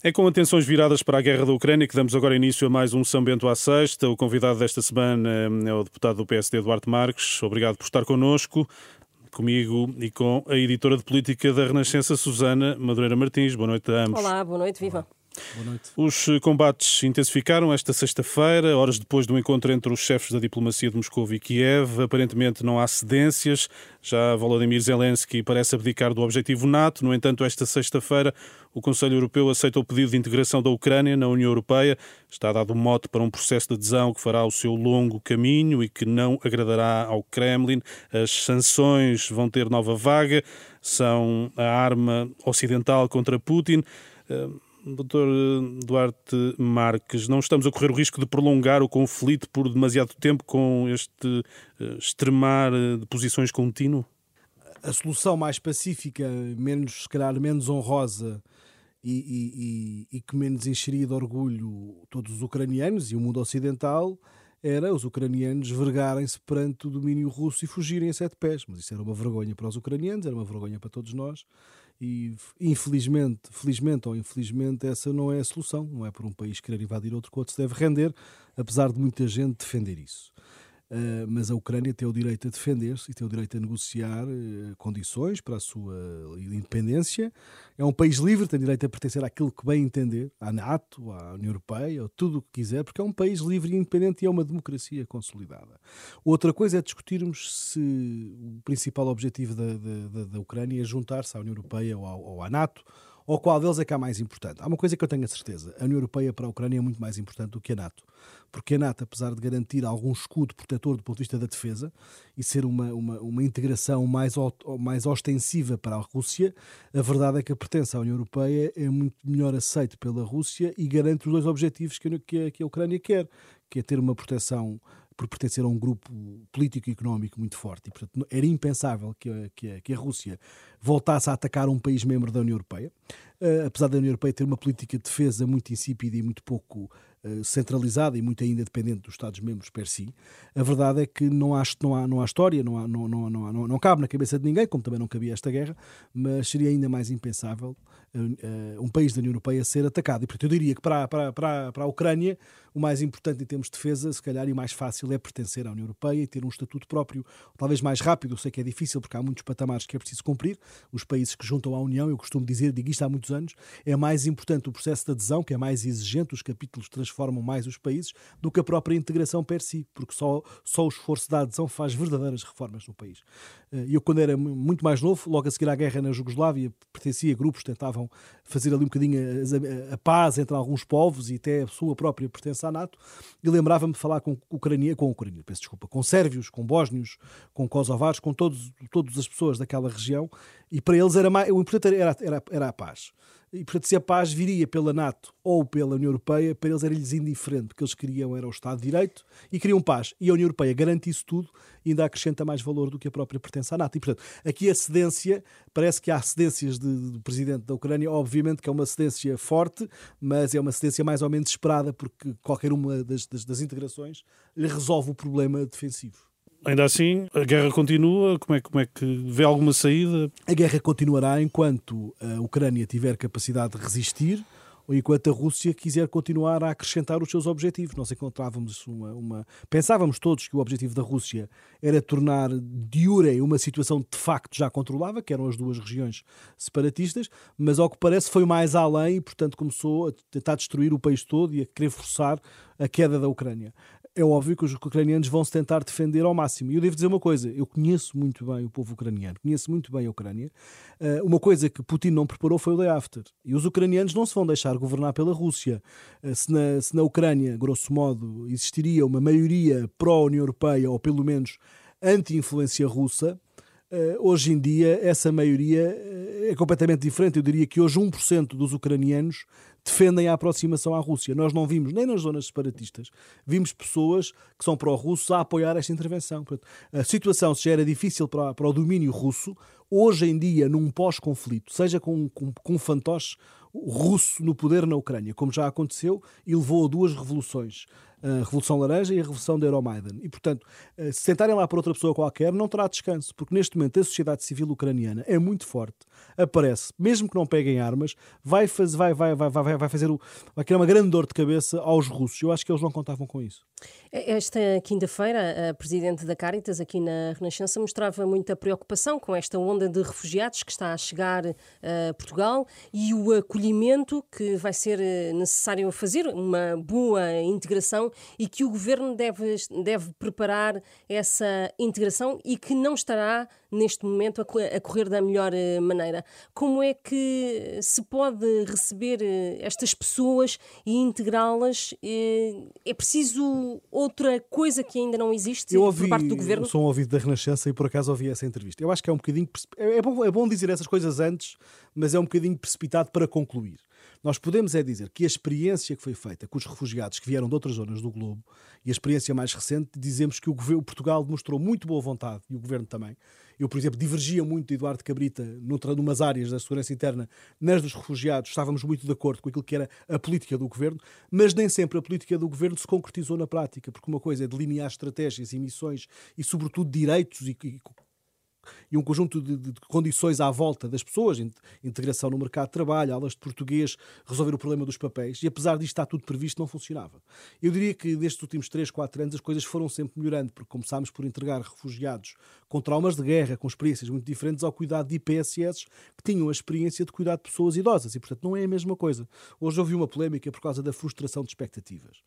É com atenções viradas para a guerra da Ucrânia que damos agora início a mais um São Bento à Sexta. O convidado desta semana é o deputado do PSD, Eduardo Marques. Obrigado por estar connosco, comigo e com a editora de política da Renascença, Susana Madureira Martins. Boa noite a ambos. Olá, boa noite, viva. Os combates intensificaram esta sexta-feira, horas depois do encontro entre os chefes da diplomacia de Moscou e Kiev. Aparentemente não há cedências. Já Volodymyr Zelensky parece abdicar do objetivo NATO. No entanto, esta sexta-feira, o Conselho Europeu aceita o pedido de integração da Ucrânia na União Europeia. Está dado mote para um processo de adesão que fará o seu longo caminho e que não agradará ao Kremlin. As sanções vão ter nova vaga. São a arma ocidental contra Putin. Doutor Duarte Marques, não estamos a correr o risco de prolongar o conflito por demasiado tempo com este eh, extremar eh, de posições contínuo? A solução mais pacífica, menos, se calhar, menos honrosa e, e, e, e que menos encheria de orgulho todos os ucranianos e o mundo ocidental era os ucranianos vergarem-se perante o domínio russo e fugirem a sete pés. Mas isso era uma vergonha para os ucranianos, era uma vergonha para todos nós e infelizmente, felizmente ou infelizmente, essa não é a solução. Não é por um país querer invadir outro que outro se deve render, apesar de muita gente defender isso. Uh, mas a Ucrânia tem o direito a defender-se e tem o direito a negociar uh, condições para a sua independência. É um país livre, tem direito a pertencer àquilo que bem entender, à NATO, à União Europeia, ou tudo o que quiser, porque é um país livre e independente e é uma democracia consolidada. Outra coisa é discutirmos se o principal objetivo da, da, da Ucrânia é juntar-se à União Europeia ou ou à NATO ou qual deles é que é mais importante? Há uma coisa que eu tenho a certeza: a União Europeia para a Ucrânia é muito mais importante do que a NATO. Porque a NATO, apesar de garantir algum escudo protetor do ponto de vista da defesa e ser uma, uma, uma integração mais, mais ostensiva para a Rússia, a verdade é que a pertença à União Europeia é muito melhor aceito pela Rússia e garante os dois objetivos que a, que a Ucrânia quer, que é ter uma proteção por pertencer a um grupo político e económico muito forte. E, portanto, era impensável que a, que a, que a Rússia voltasse a atacar um país membro da União Europeia. Uh, apesar da União Europeia ter uma política de defesa muito insípida e muito pouco uh, centralizada e muito ainda dependente dos Estados-membros per si, a verdade é que não há, não há, não há história, não, há, não, não, não, não, não cabe na cabeça de ninguém, como também não cabia esta guerra, mas seria ainda mais impensável uh, um país da União Europeia ser atacado. E, portanto, eu diria que para, para, para, para a Ucrânia o mais importante em termos de defesa, se calhar, e mais fácil é pertencer à União Europeia e ter um estatuto próprio, talvez mais rápido. Eu sei que é difícil porque há muitos patamares que é preciso cumprir. Os países que juntam à União, eu costumo dizer, digo isto há muitos anos, é mais importante o processo de adesão, que é mais exigente, os capítulos transformam mais os países, do que a própria integração per si, porque só, só o esforço da adesão faz verdadeiras reformas no país. Eh, eu, quando era muito mais novo, logo a seguir à guerra na Jugoslávia, pertencia a grupos que tentavam fazer ali um bocadinho a, paz entre alguns povos e até a sua própria pertença à NATO, e lembrava-me de falar com Ucrânia, com Ucrânia, peço desculpa, com sérvios, com bósnios, com kosovares, com todos, todas as pessoas daquela região, e para eles era mais, o importante era, era, era a paz. E, portanto, se a paz viria pela NATO ou pela União Europeia, para eles era-lhes indiferente, porque eles queriam era o Estado de Direito e queriam paz. E a União Europeia garante isso tudo e ainda acrescenta mais valor do que a própria pertença à NATO. E, portanto, aqui a cedência, parece que há cedências do presidente da Ucrânia, obviamente que é uma cedência forte, mas é uma cedência mais ou menos esperada, porque qualquer uma das, das, das integrações lhe resolve o problema defensivo. Ainda assim, a guerra continua. Como é, como é que vê alguma saída? A guerra continuará enquanto a Ucrânia tiver capacidade de resistir ou enquanto a Rússia quiser continuar a acrescentar os seus objetivos. Nós encontrávamos uma, uma... Pensávamos todos que o objetivo da Rússia era tornar de jure uma situação de facto já controlava, que eram as duas regiões separatistas, mas ao que parece foi mais além e, portanto, começou a tentar destruir o país todo e a querer forçar a queda da Ucrânia é óbvio que os ucranianos vão se tentar defender ao máximo. E eu devo dizer uma coisa: eu conheço muito bem o povo ucraniano, conheço muito bem a Ucrânia. Uh, uma coisa que Putin não preparou foi o day after. E os ucranianos não se vão deixar governar pela Rússia. Uh, se, na, se na Ucrânia, grosso modo, existiria uma maioria pró-União Europeia, ou pelo menos anti-influência russa, Uh, hoje em dia essa maioria é completamente diferente. Eu diria que hoje 1% dos ucranianos defendem a aproximação à Rússia. Nós não vimos, nem nas zonas separatistas, vimos pessoas que são pró-russos a apoiar esta intervenção. Portanto, a situação, se já era difícil para, para o domínio russo, hoje em dia, num pós-conflito, seja com, com, com um fantoche russo no poder na Ucrânia, como já aconteceu e levou a duas revoluções a Revolução Laranja e a Revolução da Euromaidan. E, portanto, se sentarem lá para outra pessoa qualquer, não terá descanso, porque neste momento a sociedade civil ucraniana é muito forte, aparece, mesmo que não peguem armas, vai, faz, vai, vai, vai, vai, vai fazer o, vai criar uma grande dor de cabeça aos russos. Eu acho que eles não contavam com isso. Esta quinta-feira, a presidente da Caritas, aqui na Renascença, mostrava muita preocupação com esta onda de refugiados que está a chegar a Portugal e o acolhimento que vai ser necessário fazer, uma boa integração e que o governo deve, deve preparar essa integração e que não estará neste momento a correr da melhor eh, maneira. Como é que se pode receber eh, estas pessoas e integrá-las? Eh, é preciso outra coisa que ainda não existe ouvi, por parte do governo? Eu sou um ouvido da Renascença e por acaso ouvi essa entrevista. Eu acho que é um bocadinho. É, é bom, é bom dizer essas coisas antes, mas é um bocadinho precipitado para concluir. Nós podemos é dizer que a experiência que foi feita com os refugiados que vieram de outras zonas do globo e a experiência mais recente, dizemos que o, governo, Portugal demonstrou muito boa vontade e o governo também. Eu, por exemplo, divergia muito de Eduardo Cabrita numas áreas da segurança interna, nas dos refugiados, estávamos muito de acordo com aquilo que era a política do governo, mas nem sempre a política do governo se concretizou na prática, porque uma coisa é delinear estratégias e missões e, sobretudo, direitos e, e e um conjunto de, de, condições à volta das pessoas, integração no mercado de trabalho, aulas de português, resolver o problema dos papéis, e apesar disto estar tudo previsto, não funcionava. Eu diria que nestes últimos 3, 4 anos as coisas foram sempre melhorando, porque começámos por entregar refugiados com traumas de guerra, com experiências muito diferentes, ao cuidado de IPSS que tinham a experiência de cuidar de pessoas idosas, e portanto não é a mesma coisa. Hoje houve uma polémica por causa da frustração de expectativas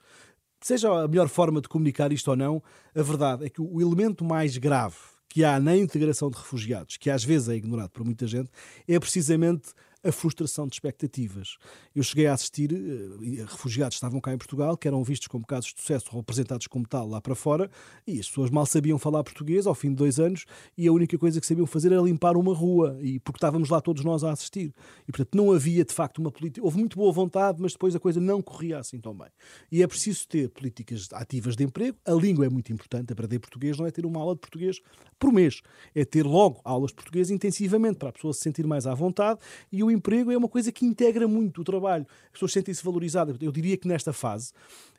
seja a melhor forma de comunicar isto ou não, a verdade é que o elemento mais grave que há na integração de refugiados, que às vezes é ignorado por muita gente, é precisamente a frustração de expectativas. Eu cheguei a assistir, uh, refugiados estavam cá em Portugal, que eram vistos como casos de sucesso, ou apresentados como tal lá para fora, e as pessoas mal sabiam falar português ao fim de dois anos, e a única coisa que sabiam fazer era limpar uma rua, e porque estávamos lá todos nós a assistir. E portanto não havia de facto uma política. Houve muito boa vontade, mas depois a coisa não corria assim tão bem. E é preciso ter políticas ativas de emprego. A língua é muito importante. Aprender português não é ter uma aula de português por mês, é ter logo aulas de português intensivamente para a pessoa se sentir mais à vontade e o emprego é uma coisa que integra muito o trabalho. As pessoas sentem-se valorizadas. Eu diria que nesta fase,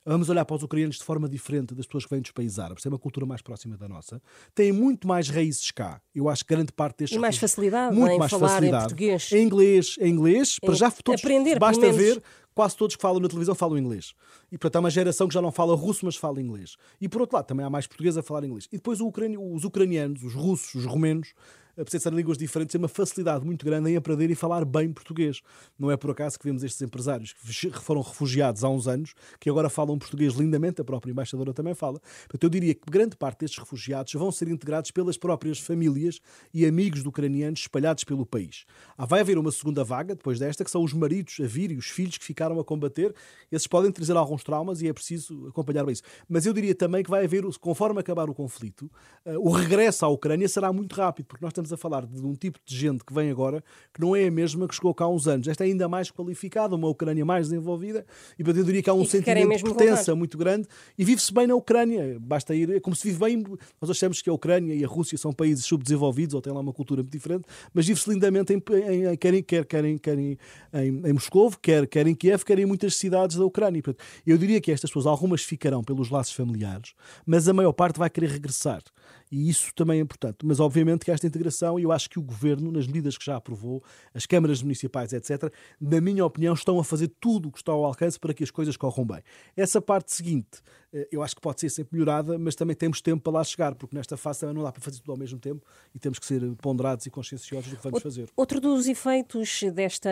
vamos olhar para os ucranianos de forma diferente das pessoas que vêm dos países árabes, têm uma cultura mais próxima da nossa, têm muito mais raízes cá. Eu acho que grande parte destes. E mais facilidade muito mais falar facilidade. em português. Em inglês, em inglês, para já todos. Aprender, basta ver quase todos que falam na televisão falam inglês. E portanto há uma geração que já não fala russo, mas fala inglês. E por outro lado, também há mais português a falar inglês. E depois os ucranianos, os russos, os romenos, apesar de línguas diferentes, têm uma facilidade muito grande em aprender e falar bem português. Não é por acaso que vemos estes empresários que foram refugiados há uns anos, que agora falam português lindamente, a própria embaixadora também fala. Portanto, eu diria que grande parte destes refugiados vão ser integrados pelas próprias famílias e amigos de ucranianos espalhados pelo país. Ah, vai haver uma segunda vaga, depois desta, que são os maridos a vir e os filhos que ficaram a combater. Esses podem trazer alguns traumas e é preciso acompanhar bem isso. Mas eu diria também que vai haver, conforme acabar o conflito, ah, o regresso à Ucrânia será muito rápido, porque nós estamos a falar de um tipo de gente que vem agora que não é a mesma que chegou cá há uns anos. Esta é ainda mais qualificada, uma Ucrânia mais desenvolvida, e eu diria que há um sentimento de pertença voltar. muito grande e vive-se bem na Ucrânia. Basta ir, é como se vive bem. Nós achamos que a Ucrânia e a Rússia são países subdesenvolvidos ou têm lá uma cultura muito diferente, mas vive-se lindamente em, em, quer, quer, quer, quer em, em, em Moscou, quer, quer em Kiev, quer em muitas cidades da Ucrânia. Eu diria que estas pessoas, algumas ficarão pelos laços familiares, mas a maior parte vai querer regressar. E isso também é importante. Mas, obviamente, que esta integração, e eu acho que o governo, nas medidas que já aprovou, as câmaras municipais, etc., na minha opinião, estão a fazer tudo o que está ao alcance para que as coisas corram bem. Essa parte seguinte, eu acho que pode ser sempre melhorada, mas também temos tempo para lá chegar, porque nesta fase também não dá para fazer tudo ao mesmo tempo e temos que ser ponderados e conscienciosos do que vamos fazer. Outro dos efeitos desta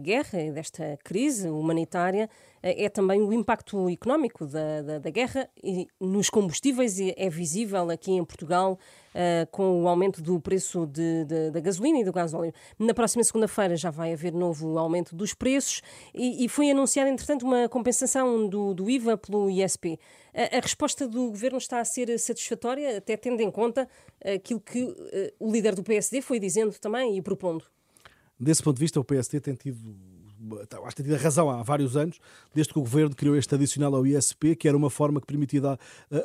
guerra e desta crise humanitária é também o impacto económico da, da, da guerra e nos combustíveis é visível aqui em Portugal uh, com o aumento do preço de, de, da gasolina e do gasóleo. Na próxima segunda-feira já vai haver novo aumento dos preços e, e foi anunciada, entretanto, uma compensação do, do IVA pelo ISP. A, a, resposta do governo está a ser satisfatória, até tendo em conta aquilo que uh, o líder do PSD foi dizendo também e propondo? Desse ponto de vista, o PSD tem tido acho que tem tido razão há vários anos, desde que o governo criou este adicional ao ISP, que era uma forma que permitia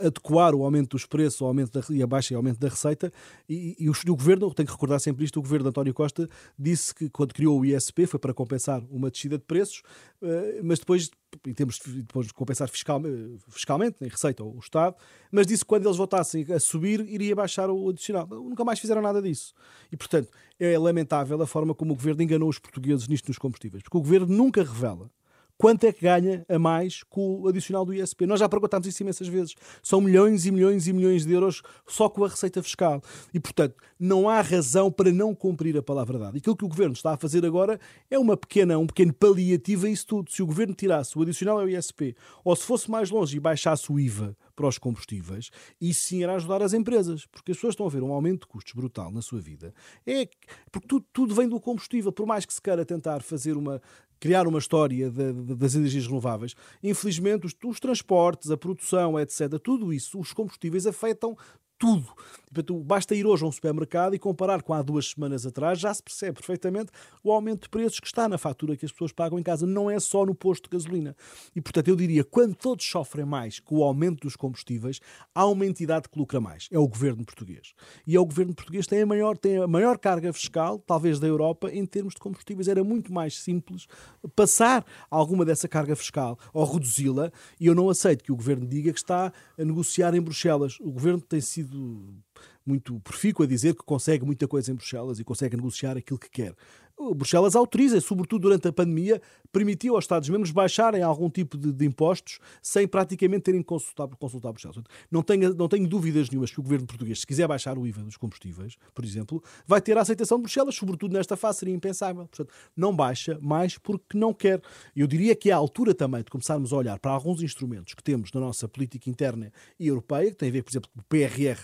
adequar o aumento dos preços ao aumento da, e a baixa e aumento da receita. E, e o, o, governo, tenho que recordar sempre isto, o governo de António Costa disse que quando criou o ISP foi para compensar uma descida de preços, eh, mas depois em termos de depois de compensar fiscal, fiscalmente, em receita o Estado, mas disse que quando eles voltassem a subir, iria baixar o adicional. Nunca mais fizeram nada disso. E, portanto, é lamentável a forma como o governo enganou os portugueses nisto nos combustíveis, porque o governo nunca revela quanto é que ganha a mais com o adicional do ISP. Nós já perguntámos isso imensas vezes. São milhões e milhões e milhões de euros só com a receita fiscal. E, portanto, não há razão para não cumprir a palavra dada. E aquilo que o Governo está a fazer agora é uma pequena, um pequeno paliativo a isso tudo. Se o Governo tirasse o adicional ao ISP, ou se fosse mais longe e baixasse o IVA para os combustíveis, isso sim irá ajudar as empresas, porque as pessoas estão a ver um aumento de custos brutal na sua vida. É porque tudo, tudo vem do combustível, por mais que se queira tentar fazer uma criar uma história de, de, das energias renováveis. Infelizmente, os, os, transportes, a produção, etc., tudo isso, os combustíveis afetam tudo. Basta ir hoje a um supermercado e comparar com há duas semanas atrás, já se percebe perfeitamente o aumento de preços que está na fatura que as pessoas pagam em casa. Não é só no posto de gasolina. E, portanto, eu diria, quando todos sofrem mais com o aumento dos combustíveis, há uma entidade que lucra mais. É o governo português. E é o governo português tem a maior, tem a maior carga fiscal, talvez da Europa, em termos de combustíveis. Era muito mais simples passar alguma dessa carga fiscal ou reduzi-la. E eu não aceito que o governo diga que está a negociar em Bruxelas. O governo tem sido sido muito profícuo a dizer que consegue muita coisa em Bruxelas e consegue negociar aquilo que quer. Bruxelas autoriza, sobretudo durante a pandemia, permitiu aos Estados-membros baixarem algum tipo de, de, impostos sem praticamente terem consultado, consultado Bruxelas. Não tenho, não tenho dúvidas nenhumas que o governo português, se quiser baixar o IVA dos combustíveis, por exemplo, vai ter a aceitação de Bruxelas, sobretudo nesta fase seria impensável. Portanto, não baixa mais porque não quer. Eu diria que é a altura também de começarmos a olhar para alguns instrumentos que temos na nossa política interna e europeia, que tem a ver, por exemplo, com o PRR,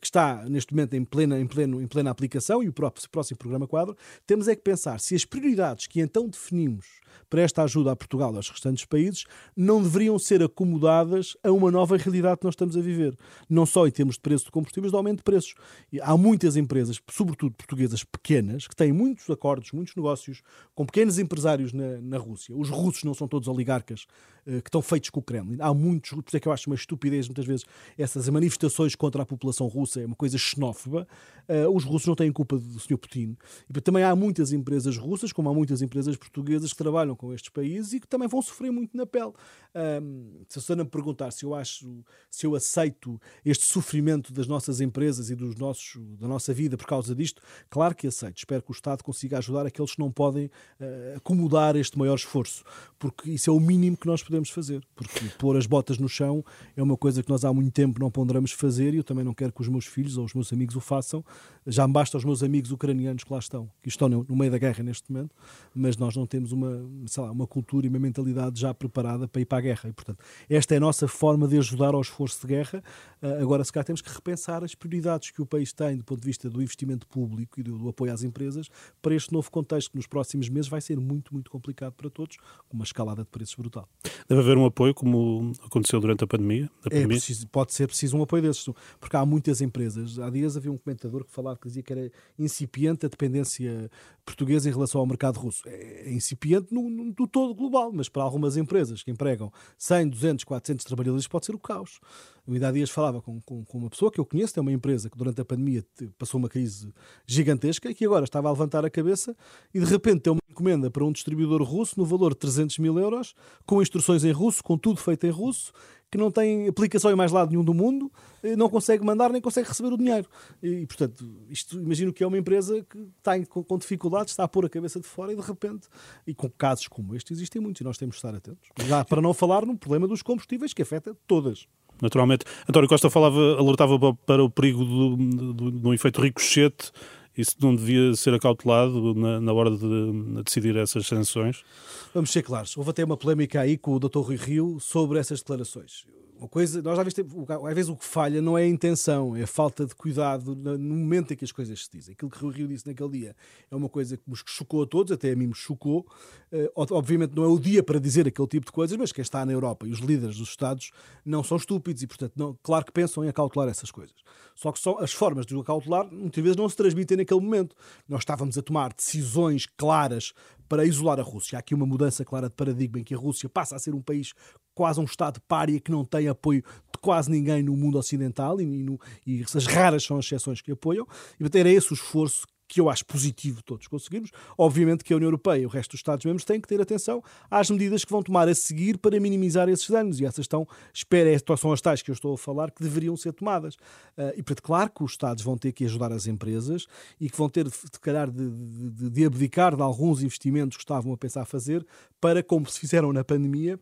que está neste momento em plena, em pleno, em plena aplicação e o próprio, próximo programa quadro, temos é que pensar se as prioridades que então definimos para esta ajuda a Portugal e aos restantes países não deveriam ser acomodadas a uma nova realidade que nós estamos a viver. Não só em termos de preço de combustíveis, de aumento de preços. Há muitas empresas, sobretudo portuguesas pequenas, que têm muitos acordos, muitos negócios com pequenos empresários na, na Rússia. Os russos não são todos oligarcas que estão feitos com o Kremlin. Há muitos, por isso é que eu acho uma estupidez muitas vezes essas manifestações contra a população russa, é uma coisa xenófoba. Uh, os russos não têm culpa do Sr. Putin. E também há muitas empresas russas, como há muitas empresas portuguesas que trabalham com estes países e que também vão sofrer muito na pele. Se a Susana me perguntar se eu acho, se eu aceito este sofrimento das nossas empresas e dos nossos, da nossa vida por causa disto, claro que aceito. Espero que o Estado consiga ajudar aqueles que não podem uh, acomodar este maior esforço, porque isso é o mínimo que nós podemos fazer. Porque pôr as botas no chão é uma coisa que nós há muito tempo não ponderamos fazer e eu também não quero que os meus filhos ou os meus amigos o façam. Já me basta os meus amigos ucranianos que lá estão, que estão no meio da guerra neste momento, mas nós não temos uma, sei lá, uma cultura e uma mentalidade já preparada para ir para a guerra. E, portanto, esta é a nossa forma de ajudar ao esforço de guerra. Uh, agora, se calhar, temos que repensar as prioridades que o país tem do ponto de vista do investimento público e do, do, apoio às empresas para este novo contexto que nos próximos meses vai ser muito, muito complicado para todos, com uma escalada de preços brutal. Deve haver um apoio, como aconteceu durante a pandemia? A é preciso, pode ser preciso um apoio desses, porque há muitas empresas. Há dias havia um comentador que falava que dizia que era incipiente a dependência portuguesa em relação ao mercado russo. É, é incipiente no, no, no todo global, mas para algumas empresas que empregam 100, 200, 400 trabalhadores pode ser o caos. O Ida Dias falava com, com, com, uma pessoa que eu conheço, tem uma empresa que durante a pandemia passou uma crise gigantesca e que agora estava a levantar a cabeça e de repente tem uma encomenda para um distribuidor russo no valor de 300 mil euros, com instruções em russo, com tudo feito em russo, que não tem aplicação em mais lado nenhum do mundo, não consegue mandar nem consegue receber o dinheiro. E, portanto, isto imagino que é uma empresa que está com, dificuldades, está a pôr a cabeça de fora e de repente, e com casos como este existem muitos e nós temos de estar atentos. Já para não falar no problema dos combustíveis que afeta todas naturalmente. António Costa falava, alertava para o perigo do, do, do efeito ricochete. Isso não devia ser acautelado na, na hora de, de, decidir essas sanções? Vamos ser claros. Houve até uma polémica aí com o Dr. Rui Rio sobre essas declarações. Uma coisa, nós já viste, às vezes o que falha não é a intenção, é a falta de cuidado no momento em que as coisas se dizem. Aquilo que o Rio disse naquele dia é uma coisa que nos chocou a todos, até a mim me chocou. Uh, obviamente não é o dia para dizer aquele tipo de coisas, mas quem está na Europa e os líderes dos Estados não são estúpidos e, portanto, não, claro que pensam em acautelar essas coisas. Só que só as formas de o acautelar muitas vezes não se transmitem naquele momento. Nós estávamos a tomar decisões claras para isolar a Rússia. Há aqui uma mudança clara de paradigma em que a Rússia passa a ser um país quase um Estado pária que não tem apoio de quase ninguém no mundo ocidental e, no, e essas raras são as exceções que apoiam. E era esse o esforço que eu acho positivo todos conseguirmos. Obviamente que a União Europeia e o resto dos Estados-membros têm que ter atenção às medidas que vão tomar a seguir para minimizar esses danos. E essas estão, espera, são as tais que eu estou a falar, que deveriam ser tomadas. Uh, e, portanto, claro que os Estados vão ter que ajudar as empresas e que vão ter, calhar, de, de, de abdicar de alguns investimentos que estavam a pensar fazer para, como se fizeram na pandemia,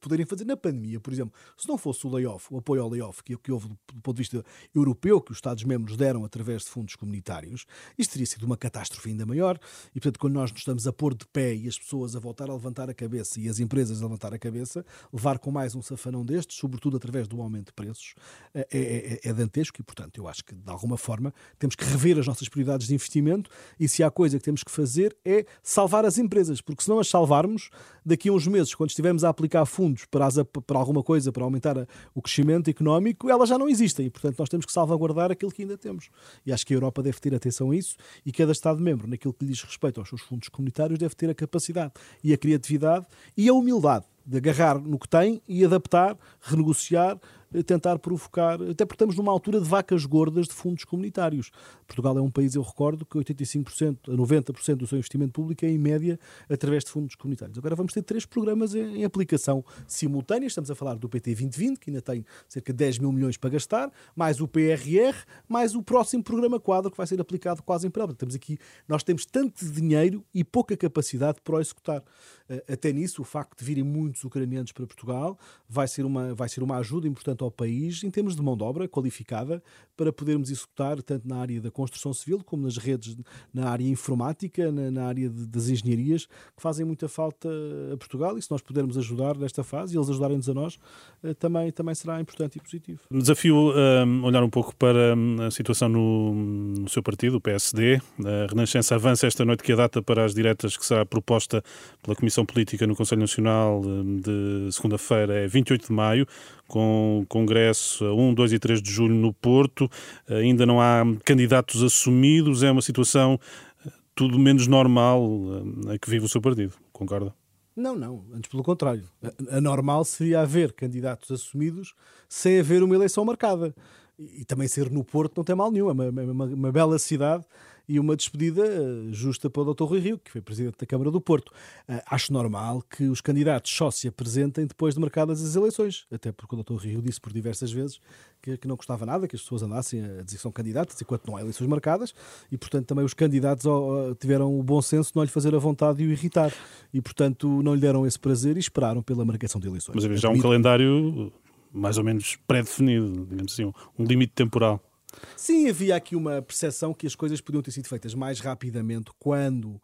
poderem fazer na pandemia, por exemplo, se não fosse o layoff, o apoio ao layoff que, que houve do, ponto de vista europeu, que os Estados-membros deram através de fundos comunitários, isto teria sido uma catástrofe ainda maior. E, portanto, quando nós nos estamos a pôr de pé e as pessoas a voltar a levantar a cabeça e as empresas a levantar a cabeça, levar com mais um safanão destes, sobretudo através do aumento de preços, é, é, é, é dantesco e, portanto, eu acho que, de alguma forma, temos que rever as nossas prioridades de investimento e se há coisa que temos que fazer é salvar as empresas, porque se não as salvarmos, daqui a uns meses, quando estivermos a aplicar fundos para, as, para alguma coisa, para aumentar o crescimento económico, elas já não existem. E, portanto, nós temos que salvaguardar aquilo que ainda temos. E acho que a Europa deve ter atenção a isso e cada Estado-membro, naquilo que lhe diz respeito aos seus fundos comunitários, deve ter a capacidade e a criatividade e a humildade de agarrar no que tem e adaptar, renegociar, tentar provocar, até porque estamos numa altura de vacas gordas de fundos comunitários. Portugal é um país, eu recordo, que 85% a 90% do seu investimento público é em média através de fundos comunitários. Agora vamos ter três programas em, em aplicação simultânea. Estamos a falar do PT 2020, que ainda tem cerca de 10 mil milhões para gastar, mais o PRR, mais o próximo programa quadro que vai ser aplicado quase em paralelo. Estamos aqui, nós temos tanto dinheiro e pouca capacidade para o executar. Eh, até nisso, o facto de virem muitos ucranianos para Portugal vai ser uma, vai ser uma ajuda importante ao país em termos de mão de obra qualificada para podermos executar tanto na área da construção civil como nas redes, na área informática, na, na área de, das engenharias, que fazem muita falta a Portugal e se nós pudermos ajudar nesta fase e eles ajudarem-nos a nós, eh, também, também será importante e positivo. Desafio um, olhar um pouco para hum, a situação no, no seu partido, o PSD. A Renascença avança esta noite que a data para as diretas que será proposta pela Comissão Política no Conselho Nacional hum, de segunda-feira é 28 de maio com congresso a 1, 2 e 3 de julho no Porto. Ainda não há candidatos assumidos, é uma situação eh, tudo menos normal eh, a que vive o seu partido, concorda? Não, não, antes pelo contrário. A, normal seria haver candidatos assumidos sem haver uma eleição marcada. E, e também ser no Porto não tem mal nenhum, é uma, uma, uma bela cidade e uma despedida eh, justa para o Dr. Rui Rio, que foi Presidente da Câmara do Porto. Eh, acho normal que os candidatos só se apresentem depois de marcadas as eleições, até porque o Dr. Rio disse por diversas vezes que, que não gostava nada que as pessoas andassem a dizer que são candidatos enquanto não há eleições marcadas e, portanto, também os candidatos tiveram o bom senso de não lhe fazer a vontade e o irritar e, portanto, não lhe deram esse prazer e esperaram pela marcação de eleições. Mas havia já um calendário mais ou menos pré-definido, digamos assim, um limite temporal. Sim, havia aqui uma percepção que as coisas podiam ter sido feitas mais rapidamente quando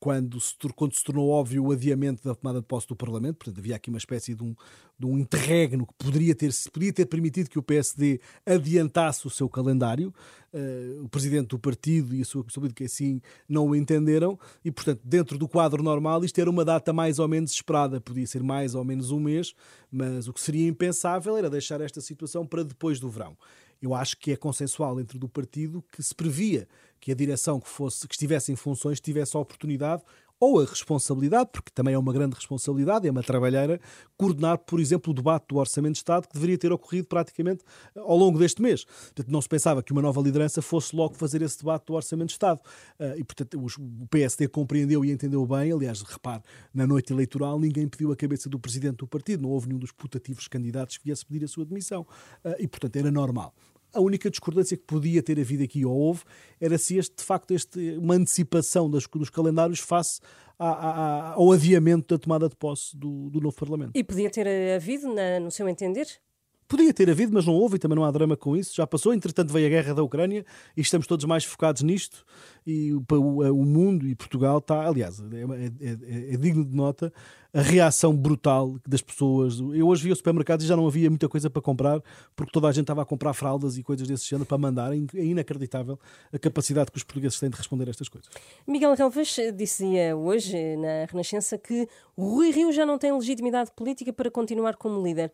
quando se, quando se tornou óbvio o adiamento da tomada de posse do Parlamento, portanto havia aqui uma espécie de um, de um interregno que poderia ter, poderia ter permitido que o PSD adiantasse o seu calendário. Uh, o presidente do partido e a sua comissão que assim não o entenderam. E, portanto, dentro do quadro normal, isto era uma data mais ou menos esperada, podia ser mais ou menos um mês, mas o que seria impensável era deixar esta situação para depois do verão eu acho que é consensual dentro do partido que se previa que a direção que fosse que estivesse em funções tivesse a oportunidade ou a responsabilidade, porque também é uma grande responsabilidade, é uma trabalheira, coordenar, por exemplo, o debate do Orçamento de Estado que deveria ter ocorrido praticamente ao longo deste mês. Portanto, não se pensava que uma nova liderança fosse logo fazer esse debate do Orçamento de Estado. Ah, e, portanto, o PSD compreendeu e entendeu bem. Aliás, repare, na noite eleitoral ninguém pediu a cabeça do presidente do partido, não houve nenhum dos putativos candidatos que viesse pedir a sua demissão. Ah, e, portanto, era normal. A única discordância que podia ter havido aqui, ou houve, era se este, de facto, este, uma antecipação das, dos calendários face ao adiamento da tomada de posse do, do novo Parlamento. E podia ter havido, na, no seu entender? Podia ter havido, mas não houve e também não há drama com isso. Já passou, entretanto veio a guerra da Ucrânia e estamos todos mais focados nisto. E o, mundo e Portugal está, aliás, é, é, é, é, digno de nota a reação brutal das pessoas. Eu hoje vi o supermercado e já não havia muita coisa para comprar porque toda a gente estava a comprar fraldas e coisas desse género para mandar. É, é inacreditável a capacidade que os portugueses têm de responder a estas coisas. Miguel Relvas dizia hoje na Renascença que Rui Rio já não tem legitimidade política para continuar como líder.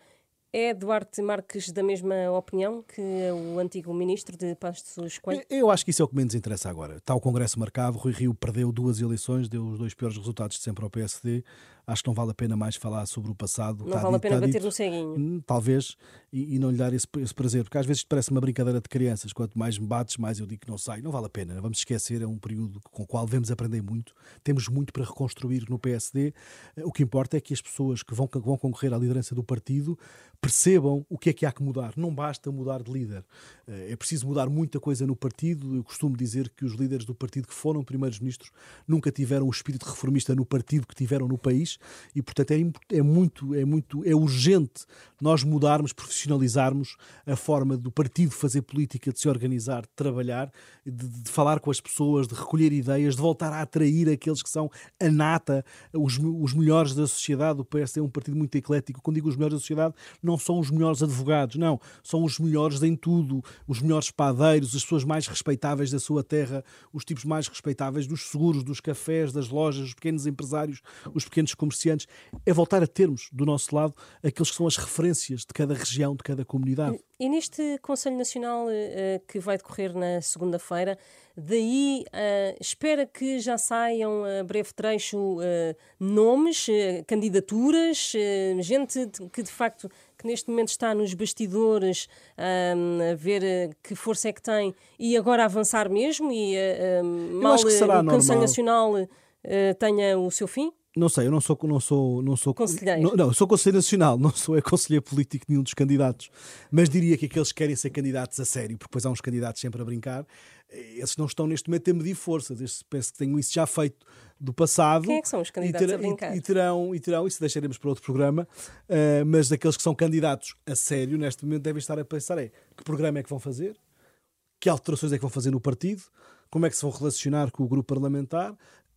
É Duarte Marques da mesma opinião que o antigo ministro de Passos Coelho? Eu acho que isso é o que menos interessa agora. Está o Congresso marcado, Rui Rio perdeu duas eleições, deu os dois piores resultados de sempre ao PSD. Acho que não vale a pena mais falar sobre o passado. Não vale dito, a pena bater dito, no ceguinho. Hum, talvez, e, e, não lhe dar esse, esse, prazer, porque às vezes parece uma brincadeira de crianças. Quanto mais me bates, mais eu digo que não sai. Não vale a pena. Vamos esquecer, é um período com o qual devemos aprender muito. Temos muito para reconstruir no PSD. O que importa é que as pessoas que vão, que vão concorrer à liderança do partido percebam o que é que há que mudar. Não basta mudar de líder. Eh, é preciso mudar muita coisa no partido. Eu costumo dizer que os líderes do partido que foram primeiros ministros nunca tiveram o espírito reformista no partido que tiveram no país e, portanto, é, é muito, é muito, é urgente nós mudarmos, profissionalizarmos a forma do partido fazer política, de se organizar, de trabalhar, de, de falar com as pessoas, de recolher ideias, de voltar a atrair aqueles que são a nata, os, os melhores da sociedade. O PS é um partido muito eclético. Quando digo os melhores da sociedade, não são os melhores advogados, não. São os melhores em tudo, os melhores padeiros, as pessoas mais respeitáveis da sua terra, os tipos mais respeitáveis dos seguros, dos cafés, das lojas, os pequenos empresários, os pequenos comerciantes. É voltar a termos do nosso lado aqueles que são as referências de cada região, de cada comunidade. E neste Conselho Nacional uh, que vai decorrer na segunda-feira, daí uh, espera que já saiam a breve trecho uh, nomes, candidaturas, gente que de facto que neste momento está nos bastidores um, a ver que força é que tem e agora avançar mesmo e mal o Conselho Nacional tenha o seu fim? Não sei, eu não sou não sou não sou conselheiro. Não, não, sou conselheiro nacional, não sou é conselheiro político de nenhum dos candidatos, mas diria que aqueles que querem ser candidatos a sério, porque depois há uns candidatos sempre a brincar, esses não estão neste momento a medir forças, esses penso que tenham isso já feito do passado. Quem é que são os candidatos a brincar? E, e, terão, e terão, isso deixaremos para outro programa, uh, mas daqueles que são candidatos a sério, neste momento devem estar a pensar é que programa é que vão fazer, que alterações é que vão fazer no partido, como é que se vão relacionar com o grupo parlamentar,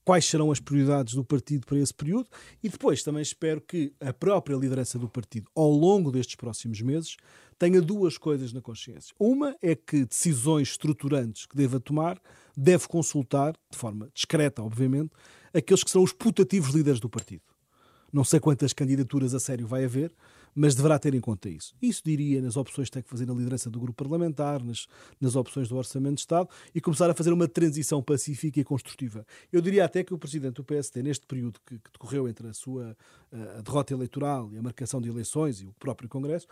quais serão as prioridades do partido para esse período e depois também espero que a própria liderança do partido, ao longo destes próximos meses, tenha duas coisas na consciência. Uma é que decisões estruturantes que deva tomar deve consultar, de forma discreta, obviamente, aqueles que são os putativos líderes do partido. Não sei quantas candidaturas a sério vai haver, mas deverá ter em conta isso. Isso diria nas opções que tem que fazer na liderança do grupo parlamentar, nas, nas opções do Orçamento de Estado e começar a fazer uma transição pacífica e construtiva. Eu diria até que o presidente do PSD, neste período que, que decorreu entre a sua a derrota eleitoral e a marcação de eleições e o próprio Congresso,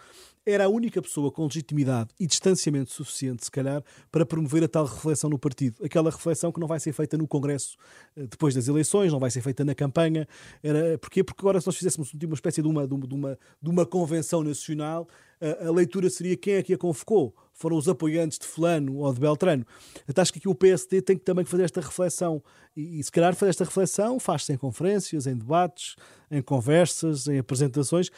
era a única pessoa com legitimidade e distanciamento suficiente, se calhar, para promover a tal reflexão no partido. Aquela reflexão que não vai ser feita no Congresso eh, depois das eleições, não vai ser feita na campanha. Era, porquê? Porque agora, se nós fizéssemos uma espécie de uma, de uma, de uma convenção nacional, a, a, leitura seria quem é que a convocou. Foram os apoiantes de Fulano ou de Beltrano. Então acho que aqui o PSD tem que também fazer esta reflexão. E, e se calhar fazer esta reflexão faz-se em conferências, em debates, em conversas, em apresentações,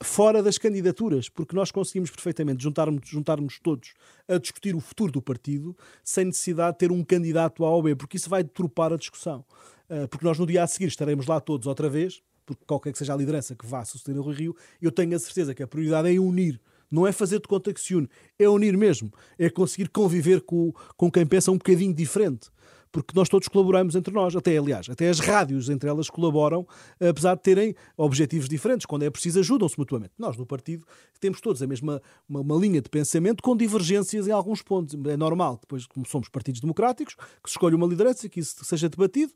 fora das candidaturas, porque nós conseguimos perfeitamente juntar-nos juntar todos a discutir o futuro do partido sem necessidade de ter um candidato A ou B, porque isso vai deturpar a discussão. Ah, porque nós no dia a seguir estaremos lá todos outra vez, porque qualquer que seja a liderança que vá suceder o Rio, eu tenho a certeza que a prioridade é unir. Não é fazer de conta que se une, é unir mesmo. É conseguir conviver com, com quem pensa um bocadinho diferente porque nós todos colaboramos entre nós, até aliás, até as rádios entre elas colaboram, apesar de terem objetivos diferentes, quando é preciso ajudam-se mutuamente. Nós no partido temos todos a mesma uma, uma, linha de pensamento com divergências em alguns pontos. É normal, depois como somos partidos democráticos, que se escolha uma liderança, que isso seja debatido,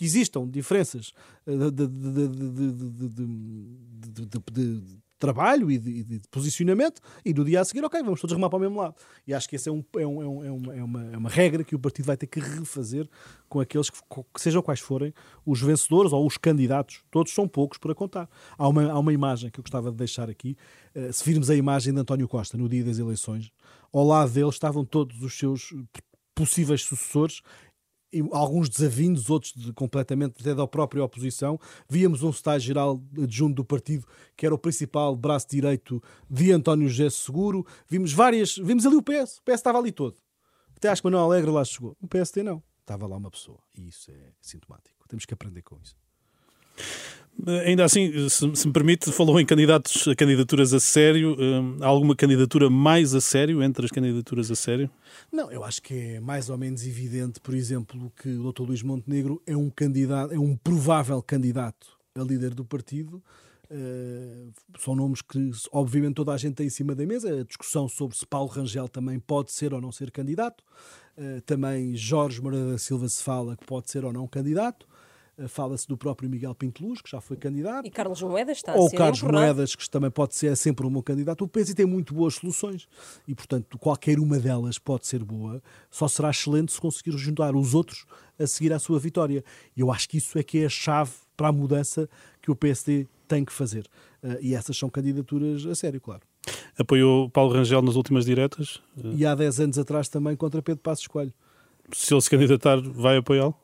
que existam diferenças de, de, de, trabalho e de, posicionamento, e no dia a seguir, ok, vamos todos remar para o mesmo lado. E acho que essa é, um, é, um, é, uma, é, uma, é uma regra que o partido vai ter que refazer com aqueles que, que, sejam quais forem os vencedores ou os candidatos. Todos são poucos para contar. Há uma, há uma imagem que eu gostava de deixar aqui. Uh, se virmos a imagem de António Costa no dia das eleições, ao lado dele estavam todos os seus possíveis sucessores alguns desavindos, outros de, completamente até da própria oposição. Víamos um secretário-geral adjunto do partido, que era o principal braço direito de António José Seguro. Vimos várias, vimos ali o PS, o PS estava ali todo. Até acho que Manuel Alegre lá chegou. O PSD não, estava lá uma pessoa. E isso é sintomático. Temos que aprender com isso. Ainda assim, se, me permite, falou em candidatos, candidaturas a sério. Hum, há alguma candidatura mais a sério entre as candidaturas a sério? Não, eu acho que é mais ou menos evidente, por exemplo, que o Dr. Luís Montenegro é um candidato, é um provável candidato a líder do partido. Uh, são nomes que, obviamente, toda a gente tem em cima da mesa. A discussão sobre se Paulo Rangel também pode ser ou não ser candidato. Uh, também Jorge Moreira da Silva se fala que pode ser ou não candidato. Fala-se do próprio Miguel Pinteluz, que já foi candidato. E Carlos Moedas está Ou a ser Carlos empurrado. Moedas, que também pode ser sempre um bom candidato. O PSD tem muito boas soluções e, portanto, qualquer uma delas pode ser boa. Só será excelente se conseguir juntar os outros a seguir à sua vitória. E eu acho que isso é que é a chave para a mudança que o PSD tem que fazer. Uh, e essas são candidaturas a sério, claro. Apoiou Paulo Rangel nas últimas diretas? E há 10 anos atrás também contra Pedro Passos Coelho. Se ele se candidatar, vai apoiá-lo?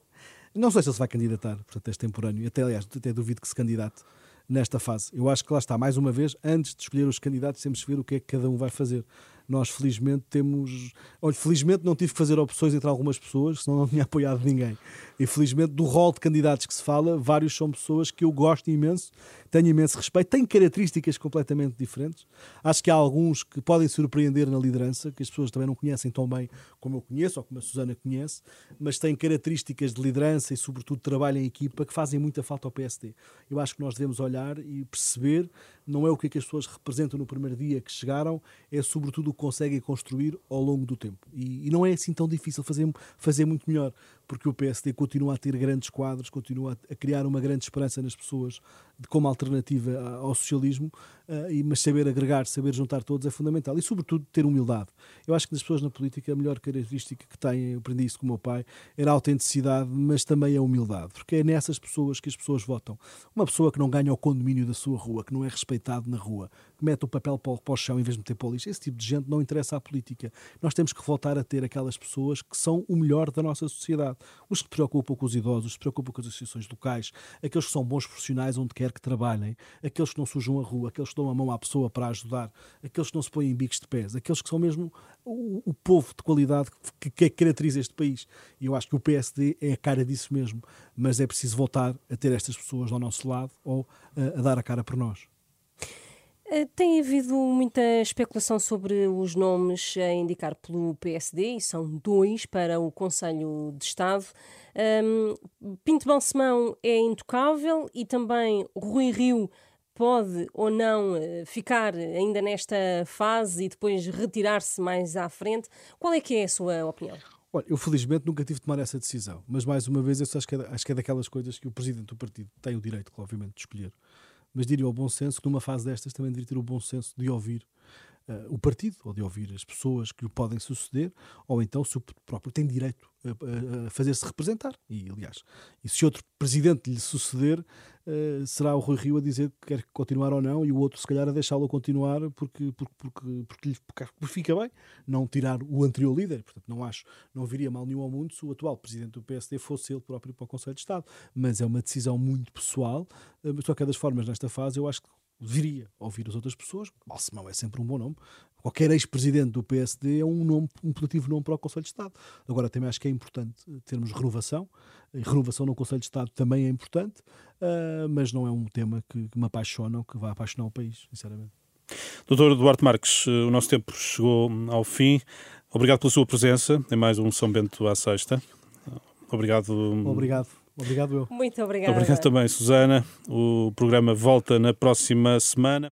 Não sei se ele se vai candidatar, portanto, é extemporâneo. Até, aliás, até duvido que se candidate nesta fase. Eu acho que lá está, mais uma vez, antes de escolher os candidatos, temos que ver o que é que cada um vai fazer. Nós, felizmente, temos. Olha, felizmente não tive que fazer opções entre algumas pessoas, senão não tinha apoiado ninguém. E felizmente, do rol de candidatos que se fala, vários são pessoas que eu gosto imenso, tenho imenso respeito, têm características completamente diferentes. Acho que há alguns que podem surpreender na liderança, que as pessoas também não conhecem tão bem como eu conheço, ou como a Susana conhece, mas têm características de liderança e, sobretudo, trabalho em equipa que fazem muita falta ao PSD. Eu acho que nós devemos olhar e perceber, não é o que, é que as pessoas representam no primeiro dia que chegaram, é sobretudo o que conseguem construir ao longo do tempo. E, e não é assim tão difícil fazer, fazer muito melhor, porque o PSD continua a ter grandes quadros, continua a criar uma grande esperança nas pessoas de, como alternativa ao socialismo, uh, e, mas saber agregar, saber juntar todos é fundamental. E, sobretudo, ter humildade. Eu acho que das pessoas na política a melhor característica que têm, eu aprendi isso com o meu pai, era a autenticidade, mas também a humildade, porque é nessas pessoas que as pessoas votam. Uma pessoa que não ganha o condomínio da sua rua, que não é respeitado na rua, que mete o papel para o chão em vez de meter para o lixo, esse tipo de gente não interessa à política. Nós temos que voltar a ter aquelas pessoas que são o melhor da nossa sociedade. Os que se preocupam com os idosos, os que se preocupam com as associações locais, aqueles que são bons profissionais onde quer que trabalhem, aqueles que não sujam a rua, aqueles que dão a mão à pessoa para ajudar, aqueles que não se põem em bicos de pés, aqueles que são mesmo o, o povo de qualidade que, que caracteriza este país. E eu acho que o PSD é a cara disso mesmo, mas é preciso voltar a ter estas pessoas ao nosso lado ou a, a dar a cara por nós. Eh, tem havido muita especulação sobre os nomes a indicar pelo PSD, e são dois para o Conselho de Estado. Um, Pinto Balsemão é intocável e também Rui Rio pode ou não eh, ficar ainda nesta fase e depois retirar-se mais à frente. Qual é que é a sua opinião? Olha, eu felizmente nunca tive de tomar essa decisão, mas mais uma vez acho que, é, acho que é daquelas coisas que o presidente do partido tem o direito, obviamente, de escolher mas diria ao bom senso que numa fase destas também deveria ter o bom senso de ouvir uh, o partido, ou de ouvir as pessoas que o podem suceder, ou então se o próprio tem direito a, a fazer-se representar. E, aliás, e se outro presidente lhe suceder, uh, será o Rui Rio a dizer que quer continuar ou não, e o outro, se calhar, a deixá-lo continuar porque, porque, porque, porque, lhe, porque fica bem, não tirar o anterior líder. Portanto, não acho, não viria mal nenhum ao mundo se o atual presidente do PSD fosse ele próprio para o Conselho de Estado. Mas é uma decisão muito pessoal. Uh, mas, de qualquer das formas, nesta fase, eu acho que deveria ouvir as outras pessoas. Balsemão é sempre um bom nome. Qualquer ex-presidente do PSD é um nome, um positivo nome para o Conselho de Estado. Agora também acho que é importante termos renovação. E renovação no Conselho de Estado também é importante, uh, mas não é um tema que, que me apaixona ou que vai apaixonar o país, sinceramente. Doutor Duarte Marques, o nosso tempo chegou ao fim. Obrigado pela sua presença em mais um São Bento à Sexta. Obrigado. Obrigado. Obrigado eu. Muito obrigada. Obrigado também, Susana. O programa volta na próxima semana.